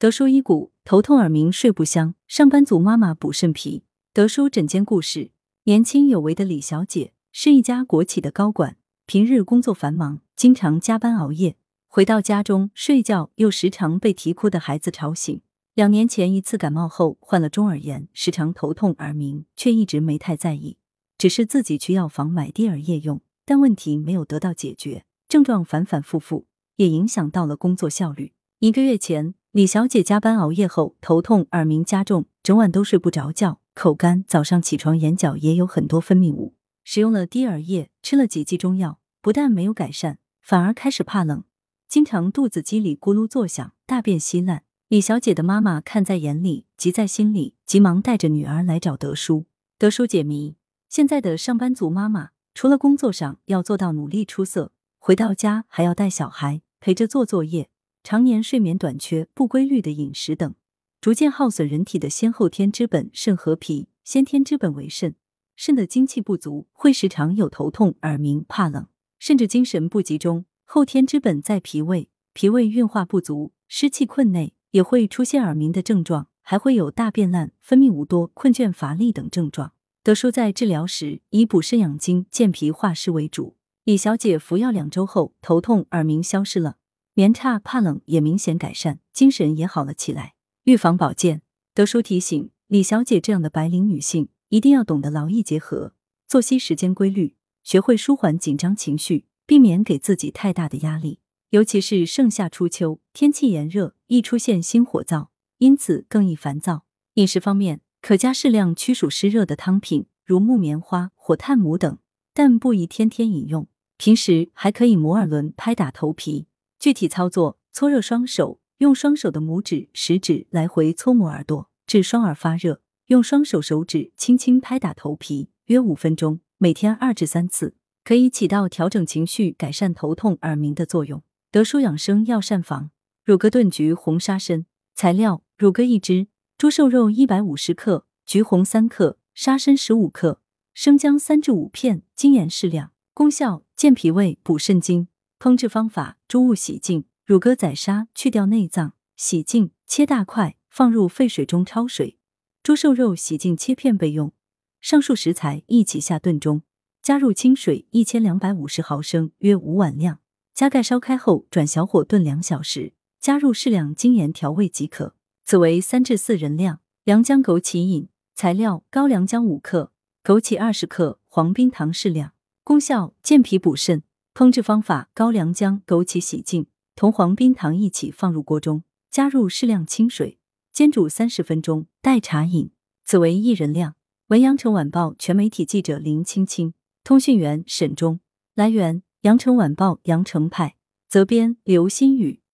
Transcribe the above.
德叔医骨，头痛耳鸣睡不香，上班族妈妈补肾脾。德叔诊间故事：年轻有为的李小姐是一家国企的高管，平日工作繁忙，经常加班熬夜，回到家中睡觉又时常被啼哭的孩子吵醒。两年前一次感冒后患了中耳炎，时常头痛耳鸣，却一直没太在意，只是自己去药房买滴耳液用，但问题没有得到解决，症状反反复复，也影响到了工作效率。一个月前。李小姐加班熬夜后头痛耳鸣加重，整晚都睡不着觉，口干，早上起床眼角也有很多分泌物。使用了滴耳液，吃了几剂中药，不但没有改善，反而开始怕冷，经常肚子叽里咕噜作响，大便稀烂。李小姐的妈妈看在眼里，急在心里，急忙带着女儿来找德叔。德叔解谜：现在的上班族妈妈，除了工作上要做到努力出色，回到家还要带小孩，陪着做作业。常年睡眠短缺、不规律的饮食等，逐渐耗损人体的先后天之本肾和脾。先天之本为肾，肾的精气不足，会时常有头痛、耳鸣、怕冷，甚至精神不集中。后天之本在脾胃，脾胃运化不足，湿气困内，也会出现耳鸣的症状，还会有大便烂、分泌物多、困倦乏力等症状。德叔在治疗时以补肾养精、健脾化湿为主。李小姐服药两周后，头痛、耳鸣消失了。眠差、怕冷也明显改善，精神也好了起来。预防保健，德叔提醒李小姐这样的白领女性，一定要懂得劳逸结合，作息时间规律，学会舒缓紧张情绪，避免给自己太大的压力。尤其是盛夏初秋，天气炎热，易出现心火燥，因此更易烦躁。饮食方面，可加适量驱暑湿热的汤品，如木棉花、火炭母等，但不宜天天饮用。平时还可以摩耳轮、拍打头皮。具体操作：搓热双手，用双手的拇指、食指来回搓摩耳朵，至双耳发热；用双手手指轻轻拍打头皮，约五分钟。每天二至三次，可以起到调整情绪、改善头痛、耳鸣的作用。德舒养生药膳房乳鸽炖菊红沙参材料：乳鸽一只，猪瘦肉一百五十克，橘红三克，沙参十五克，生姜三至五片，精盐适量。功效：健脾胃、补肾精。烹制方法：猪物洗净，乳鸽宰杀，去掉内脏，洗净，切大块，放入沸水中焯水。猪瘦肉洗净切片备用。上述食材一起下炖中，加入清水一千两百五十毫升，约五碗量。加盖烧开后转小火炖两小时，加入适量精盐调味即可。此为三至四人量。良姜枸杞饮材料：高良姜五克，枸杞二十克，黄冰糖适量。功效：健脾补肾。烹制方法：高粱姜、枸杞洗净，同黄冰糖一起放入锅中，加入适量清水，煎煮三十分钟，代茶饮。此为一人量。文阳城晚报全媒体记者林青青，通讯员沈忠。来源：阳城晚报阳城派，责编刘新宇。